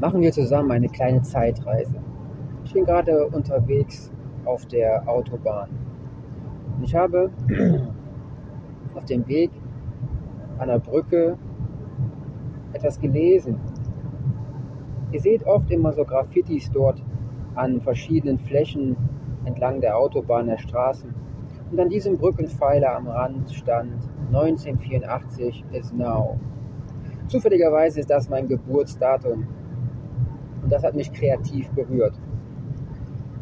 Machen wir zusammen eine kleine Zeitreise. Ich bin gerade unterwegs auf der Autobahn. Und ich habe auf dem Weg an der Brücke etwas gelesen. Ihr seht oft immer so Graffitis dort an verschiedenen Flächen entlang der Autobahn, der Straßen. Und an diesem Brückenpfeiler am Rand stand 1984 is now. Zufälligerweise ist das mein Geburtsdatum. Und das hat mich kreativ berührt.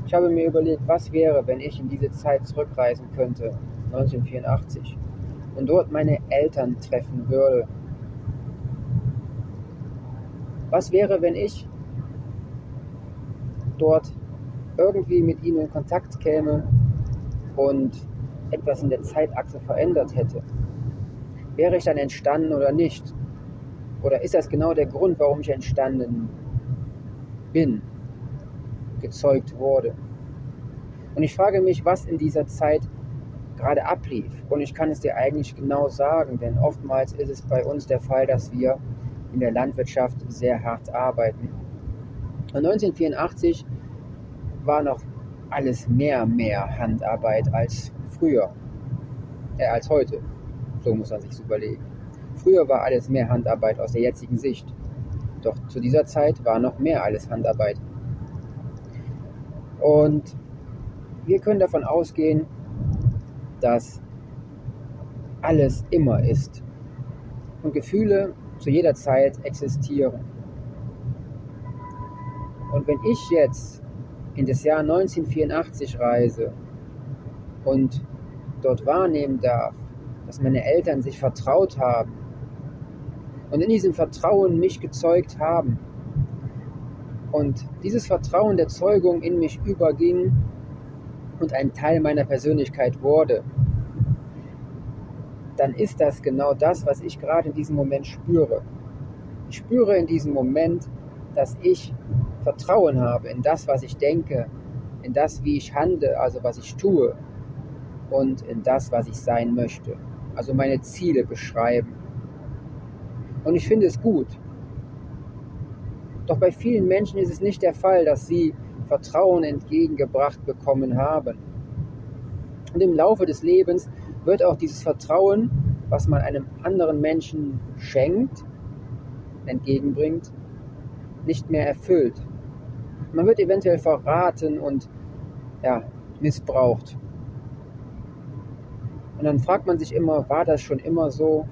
Ich habe mir überlegt, was wäre, wenn ich in diese Zeit zurückreisen könnte, 1984, und dort meine Eltern treffen würde. Was wäre, wenn ich dort irgendwie mit ihnen in Kontakt käme und etwas in der Zeitachse verändert hätte? Wäre ich dann entstanden oder nicht? Oder ist das genau der Grund, warum ich entstanden bin, gezeugt wurde? Und ich frage mich, was in dieser Zeit gerade ablief. Und ich kann es dir eigentlich genau sagen, denn oftmals ist es bei uns der Fall, dass wir in der Landwirtschaft sehr hart arbeiten. Und 1984 war noch alles mehr, mehr Handarbeit als früher, äh, als heute. So muss man sich überlegen. Früher war alles mehr Handarbeit aus der jetzigen Sicht. Doch zu dieser Zeit war noch mehr alles Handarbeit. Und wir können davon ausgehen, dass alles immer ist und Gefühle zu jeder Zeit existieren. Und wenn ich jetzt in das Jahr 1984 reise und dort wahrnehmen darf, dass meine Eltern sich vertraut haben und in diesem Vertrauen mich gezeugt haben und dieses Vertrauen der Zeugung in mich überging und ein Teil meiner Persönlichkeit wurde, dann ist das genau das, was ich gerade in diesem Moment spüre. Ich spüre in diesem Moment, dass ich Vertrauen habe in das, was ich denke, in das, wie ich handle, also was ich tue und in das, was ich sein möchte. Also meine Ziele beschreiben. Und ich finde es gut. Doch bei vielen Menschen ist es nicht der Fall, dass sie Vertrauen entgegengebracht bekommen haben. Und im Laufe des Lebens wird auch dieses Vertrauen, was man einem anderen Menschen schenkt, entgegenbringt, nicht mehr erfüllt. Man wird eventuell verraten und ja, missbraucht. Und dann fragt man sich immer, war das schon immer so?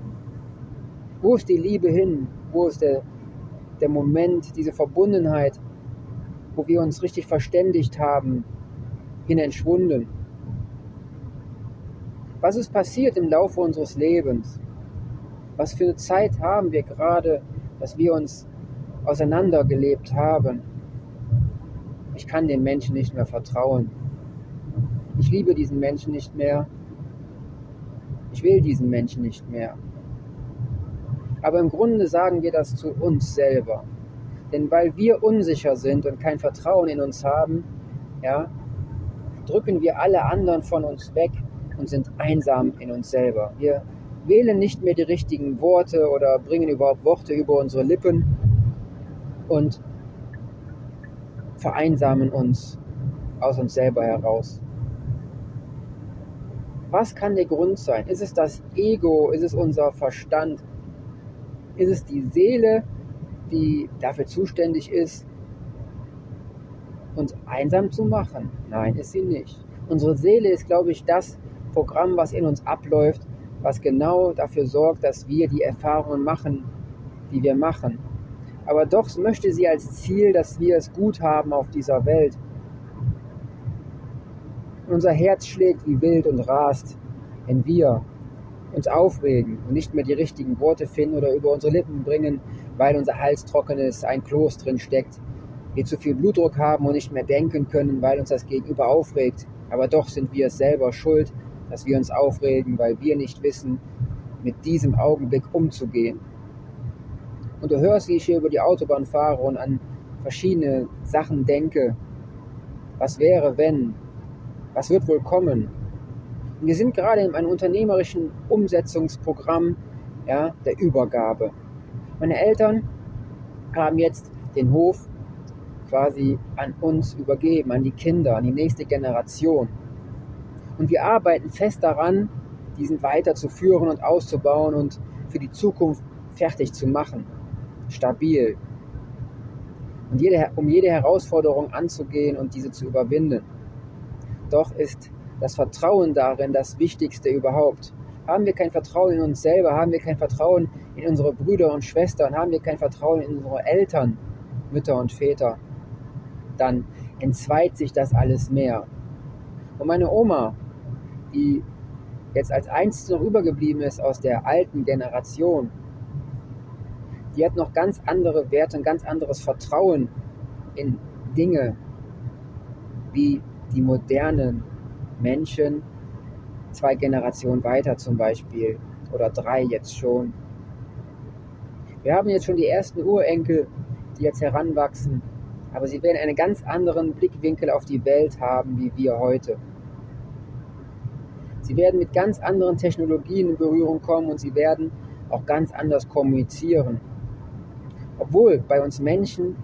Wo ist die Liebe hin? Wo ist der, der Moment, diese Verbundenheit, wo wir uns richtig verständigt haben, hin entschwunden? Was ist passiert im Laufe unseres Lebens? Was für eine Zeit haben wir gerade, dass wir uns auseinandergelebt haben? Ich kann den Menschen nicht mehr vertrauen. Ich liebe diesen Menschen nicht mehr. Ich will diesen Menschen nicht mehr. Aber im Grunde sagen wir das zu uns selber. Denn weil wir unsicher sind und kein Vertrauen in uns haben, ja, drücken wir alle anderen von uns weg und sind einsam in uns selber. Wir wählen nicht mehr die richtigen Worte oder bringen überhaupt Worte über unsere Lippen und vereinsamen uns aus uns selber heraus. Was kann der Grund sein? Ist es das Ego? Ist es unser Verstand? Ist es die Seele, die dafür zuständig ist, uns einsam zu machen? Nein, ist sie nicht. Unsere Seele ist, glaube ich, das Programm, was in uns abläuft, was genau dafür sorgt, dass wir die Erfahrungen machen, die wir machen. Aber doch möchte sie als Ziel, dass wir es gut haben auf dieser Welt. Unser Herz schlägt wie wild und rast, wenn wir uns aufregen und nicht mehr die richtigen Worte finden oder über unsere Lippen bringen, weil unser Hals trocken ist, ein Kloß drin steckt, wir zu viel Blutdruck haben und nicht mehr denken können, weil uns das Gegenüber aufregt. Aber doch sind wir es selber schuld, dass wir uns aufregen, weil wir nicht wissen, mit diesem Augenblick umzugehen. Und du hörst, wie ich hier über die Autobahn fahre und an verschiedene Sachen denke. Was wäre, wenn? Was wird wohl kommen? Wir sind gerade in einem unternehmerischen Umsetzungsprogramm ja, der Übergabe. Meine Eltern haben jetzt den Hof quasi an uns übergeben, an die Kinder, an die nächste Generation. Und wir arbeiten fest daran, diesen weiterzuführen und auszubauen und für die Zukunft fertig zu machen. Stabil. Und jede, um jede Herausforderung anzugehen und diese zu überwinden. Doch ist das Vertrauen darin das Wichtigste überhaupt. Haben wir kein Vertrauen in uns selber, haben wir kein Vertrauen in unsere Brüder und Schwestern, haben wir kein Vertrauen in unsere Eltern, Mütter und Väter, dann entzweit sich das alles mehr. Und meine Oma, die jetzt als Einzige rübergeblieben ist aus der alten Generation, die hat noch ganz andere Werte, ein ganz anderes Vertrauen in Dinge, wie die modernen Menschen, zwei Generationen weiter zum Beispiel, oder drei jetzt schon. Wir haben jetzt schon die ersten Urenkel, die jetzt heranwachsen, aber sie werden einen ganz anderen Blickwinkel auf die Welt haben, wie wir heute. Sie werden mit ganz anderen Technologien in Berührung kommen und sie werden auch ganz anders kommunizieren. Obwohl bei uns Menschen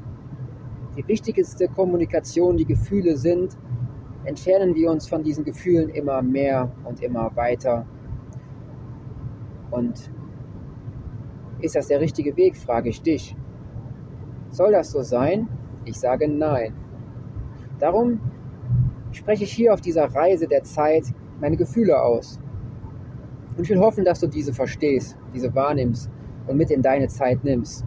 die wichtigste Kommunikation die Gefühle sind, entfernen wir uns von diesen Gefühlen immer mehr und immer weiter. Und ist das der richtige Weg, frage ich dich. Soll das so sein? Ich sage nein. Darum spreche ich hier auf dieser Reise der Zeit meine Gefühle aus. Und ich will hoffen, dass du diese verstehst, diese wahrnimmst und mit in deine Zeit nimmst.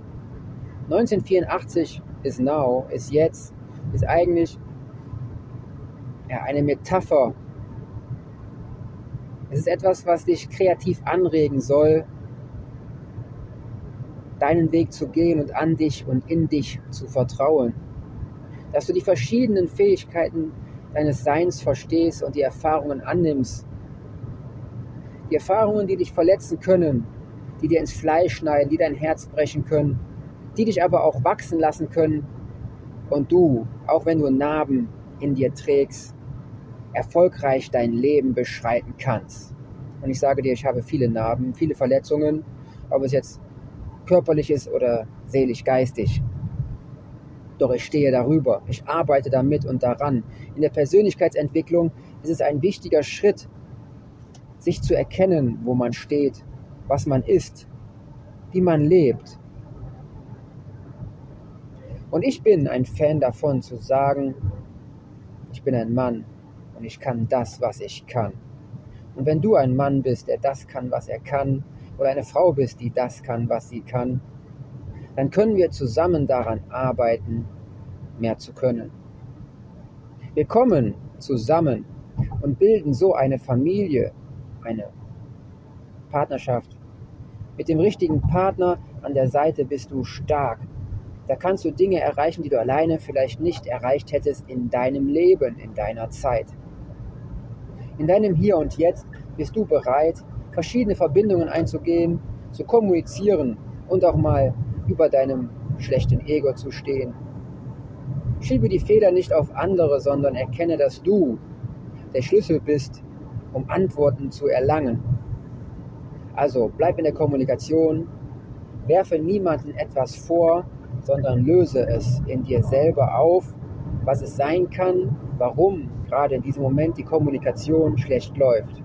1984 ist now, ist jetzt, ist eigentlich ja, eine Metapher. Es ist etwas, was dich kreativ anregen soll, deinen Weg zu gehen und an dich und in dich zu vertrauen. Dass du die verschiedenen Fähigkeiten deines Seins verstehst und die Erfahrungen annimmst. Die Erfahrungen, die dich verletzen können, die dir ins Fleisch schneiden, die dein Herz brechen können, die dich aber auch wachsen lassen können und du, auch wenn du Narben in dir trägst, erfolgreich dein Leben beschreiten kannst. Und ich sage dir, ich habe viele Narben, viele Verletzungen, ob es jetzt körperlich ist oder seelisch, geistig. Doch ich stehe darüber, ich arbeite damit und daran. In der Persönlichkeitsentwicklung ist es ein wichtiger Schritt, sich zu erkennen, wo man steht, was man ist, wie man lebt. Und ich bin ein Fan davon zu sagen, ich bin ein Mann und ich kann das, was ich kann. Und wenn du ein Mann bist, der das kann, was er kann, oder eine Frau bist, die das kann, was sie kann, dann können wir zusammen daran arbeiten, mehr zu können. Wir kommen zusammen und bilden so eine Familie, eine Partnerschaft. Mit dem richtigen Partner an der Seite bist du stark. Da kannst du Dinge erreichen, die du alleine vielleicht nicht erreicht hättest in deinem Leben, in deiner Zeit. In deinem Hier und Jetzt bist du bereit, verschiedene Verbindungen einzugehen, zu kommunizieren und auch mal über deinem schlechten Ego zu stehen. Schiebe die Fehler nicht auf andere, sondern erkenne, dass du der Schlüssel bist, um Antworten zu erlangen. Also bleib in der Kommunikation, werfe niemandem etwas vor, sondern löse es in dir selber auf, was es sein kann, warum gerade in diesem Moment die Kommunikation schlecht läuft.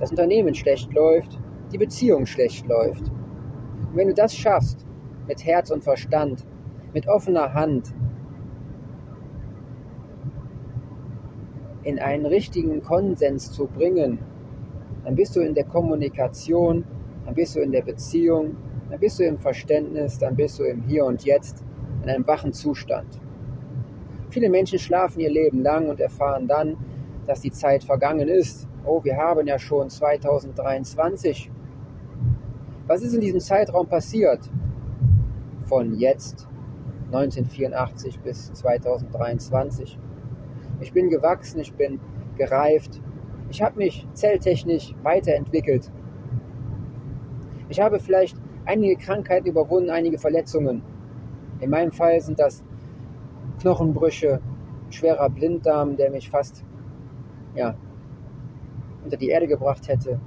Das Unternehmen schlecht läuft, die Beziehung schlecht läuft. Und wenn du das schaffst, mit Herz und Verstand, mit offener Hand, in einen richtigen Konsens zu bringen, dann bist du in der Kommunikation, dann bist du in der Beziehung, dann bist du im Verständnis, dann bist du im Hier und Jetzt, in einem wachen Zustand. Viele Menschen schlafen ihr Leben lang und erfahren dann, dass die Zeit vergangen ist. Oh, wir haben ja schon 2023. Was ist in diesem Zeitraum passiert? Von jetzt 1984 bis 2023. Ich bin gewachsen, ich bin gereift. Ich habe mich zelltechnisch weiterentwickelt. Ich habe vielleicht einige Krankheiten überwunden, einige Verletzungen. In meinem Fall sind das Knochenbrüche, schwerer Blinddarm, der mich fast ja, unter die Erde gebracht hätte.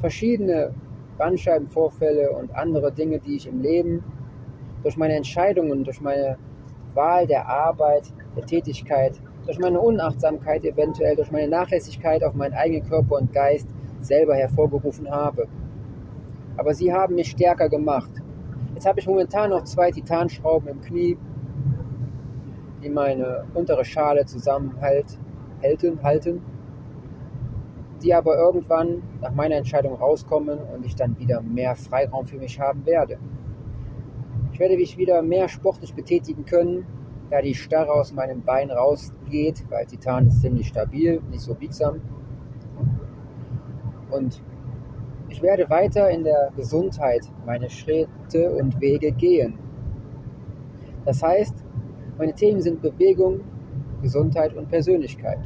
Verschiedene Bandscheibenvorfälle und andere Dinge, die ich im Leben durch meine Entscheidungen, durch meine Wahl der Arbeit, der Tätigkeit, durch meine Unachtsamkeit eventuell, durch meine Nachlässigkeit auf meinen eigenen Körper und Geist selber hervorgerufen habe. Aber sie haben mich stärker gemacht. Jetzt habe ich momentan noch zwei Titanschrauben im Knie, die meine untere Schale zusammenhalten, halten, die aber irgendwann nach meiner Entscheidung rauskommen und ich dann wieder mehr Freiraum für mich haben werde. Ich werde mich wieder mehr sportlich betätigen können, da die Starre aus meinem Bein rausgeht, weil Titan ist ziemlich stabil, nicht so biegsam. Und ich werde weiter in der Gesundheit meine Schritte und Wege gehen. Das heißt, meine Themen sind Bewegung, Gesundheit und Persönlichkeit.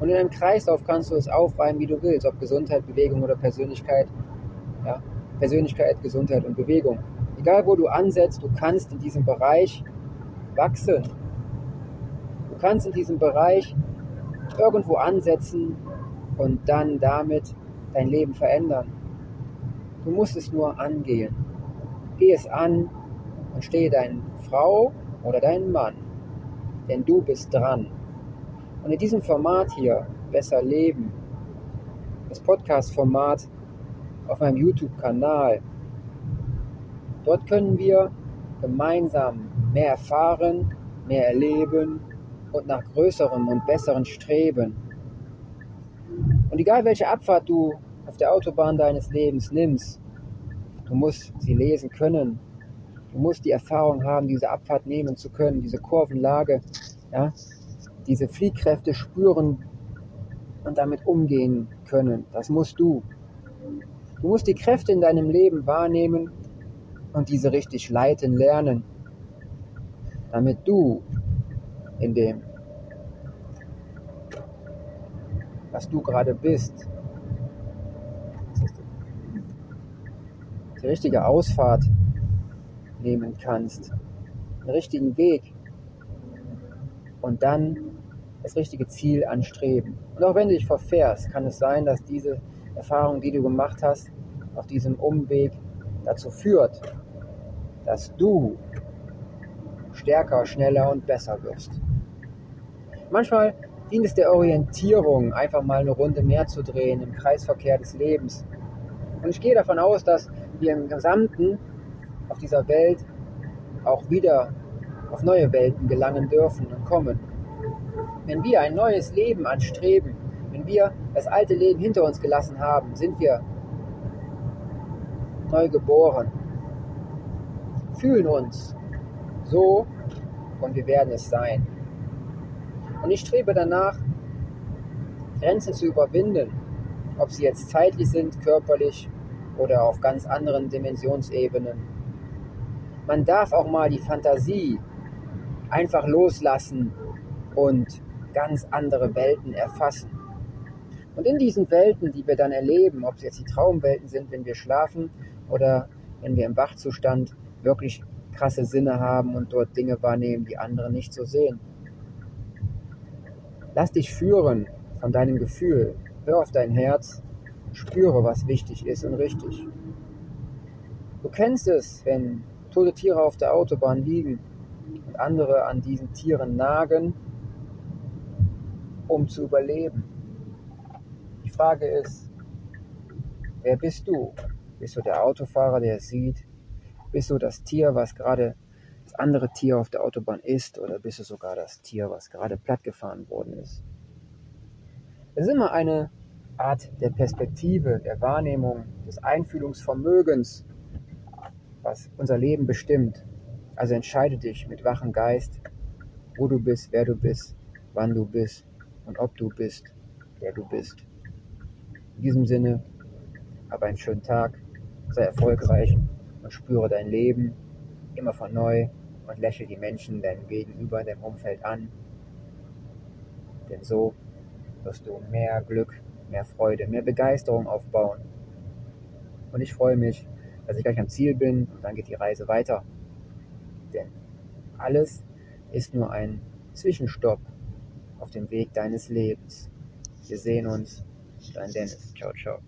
Und in einem Kreislauf kannst du es aufreihen, wie du willst, ob Gesundheit, Bewegung oder Persönlichkeit. Ja, Persönlichkeit, Gesundheit und Bewegung. Egal wo du ansetzt, du kannst in diesem Bereich wachsen. Du kannst in diesem Bereich irgendwo ansetzen und dann damit dein Leben verändern. Du musst es nur angehen. Geh es an und stehe deine Frau oder deinen Mann, denn du bist dran. Und in diesem Format hier, Besser Leben, das Podcast-Format auf meinem YouTube-Kanal, dort können wir gemeinsam mehr erfahren, mehr erleben und nach größerem und besseren streben. Und egal welche Abfahrt du auf der Autobahn deines Lebens nimmst, du musst sie lesen können. Du musst die Erfahrung haben, diese Abfahrt nehmen zu können, diese Kurvenlage, ja, diese Fliehkräfte spüren und damit umgehen können. Das musst du. Du musst die Kräfte in deinem Leben wahrnehmen und diese richtig leiten lernen, damit du in dem, was du gerade bist, die richtige Ausfahrt nehmen kannst, den richtigen Weg und dann das richtige Ziel anstreben. Und auch wenn du dich verfährst, kann es sein, dass diese Erfahrung, die du gemacht hast, auf diesem Umweg dazu führt, dass du stärker, schneller und besser wirst. Manchmal dient es der Orientierung, einfach mal eine Runde mehr zu drehen im Kreisverkehr des Lebens. Und ich gehe davon aus, dass wir im Gesamten auf dieser Welt auch wieder auf neue Welten gelangen dürfen und kommen. Wenn wir ein neues Leben anstreben, wenn wir das alte Leben hinter uns gelassen haben, sind wir neu geboren, fühlen uns so und wir werden es sein. Und ich strebe danach, Grenzen zu überwinden, ob sie jetzt zeitlich sind, körperlich oder auf ganz anderen Dimensionsebenen. Man darf auch mal die Fantasie einfach loslassen und ganz andere Welten erfassen. Und in diesen Welten, die wir dann erleben, ob es jetzt die Traumwelten sind, wenn wir schlafen oder wenn wir im Wachzustand wirklich krasse Sinne haben und dort Dinge wahrnehmen, die andere nicht so sehen. Lass dich führen von deinem Gefühl. Hör auf dein Herz, spüre, was wichtig ist und richtig. Du kennst es, wenn tote Tiere auf der Autobahn liegen und andere an diesen Tieren nagen, um zu überleben. Die Frage ist, wer bist du? Bist du der Autofahrer, der es sieht? Bist du das Tier, was gerade das andere Tier auf der Autobahn ist? Oder bist du sogar das Tier, was gerade plattgefahren worden ist? Es ist immer eine Art der Perspektive, der Wahrnehmung, des Einfühlungsvermögens, was unser Leben bestimmt. Also entscheide dich mit wachem Geist, wo du bist, wer du bist, wann du bist und ob du bist, wer du bist. In diesem Sinne, hab einen schönen Tag, sei erfolgreich und spüre dein Leben immer von neu und lächle die Menschen deinem Gegenüber in deinem Umfeld an. Denn so wirst du mehr Glück, mehr Freude, mehr Begeisterung aufbauen. Und ich freue mich, dass ich gleich am Ziel bin und dann geht die Reise weiter. Denn alles ist nur ein Zwischenstopp auf dem Weg deines Lebens. Wir sehen uns. Dein Dennis. Ciao, ciao.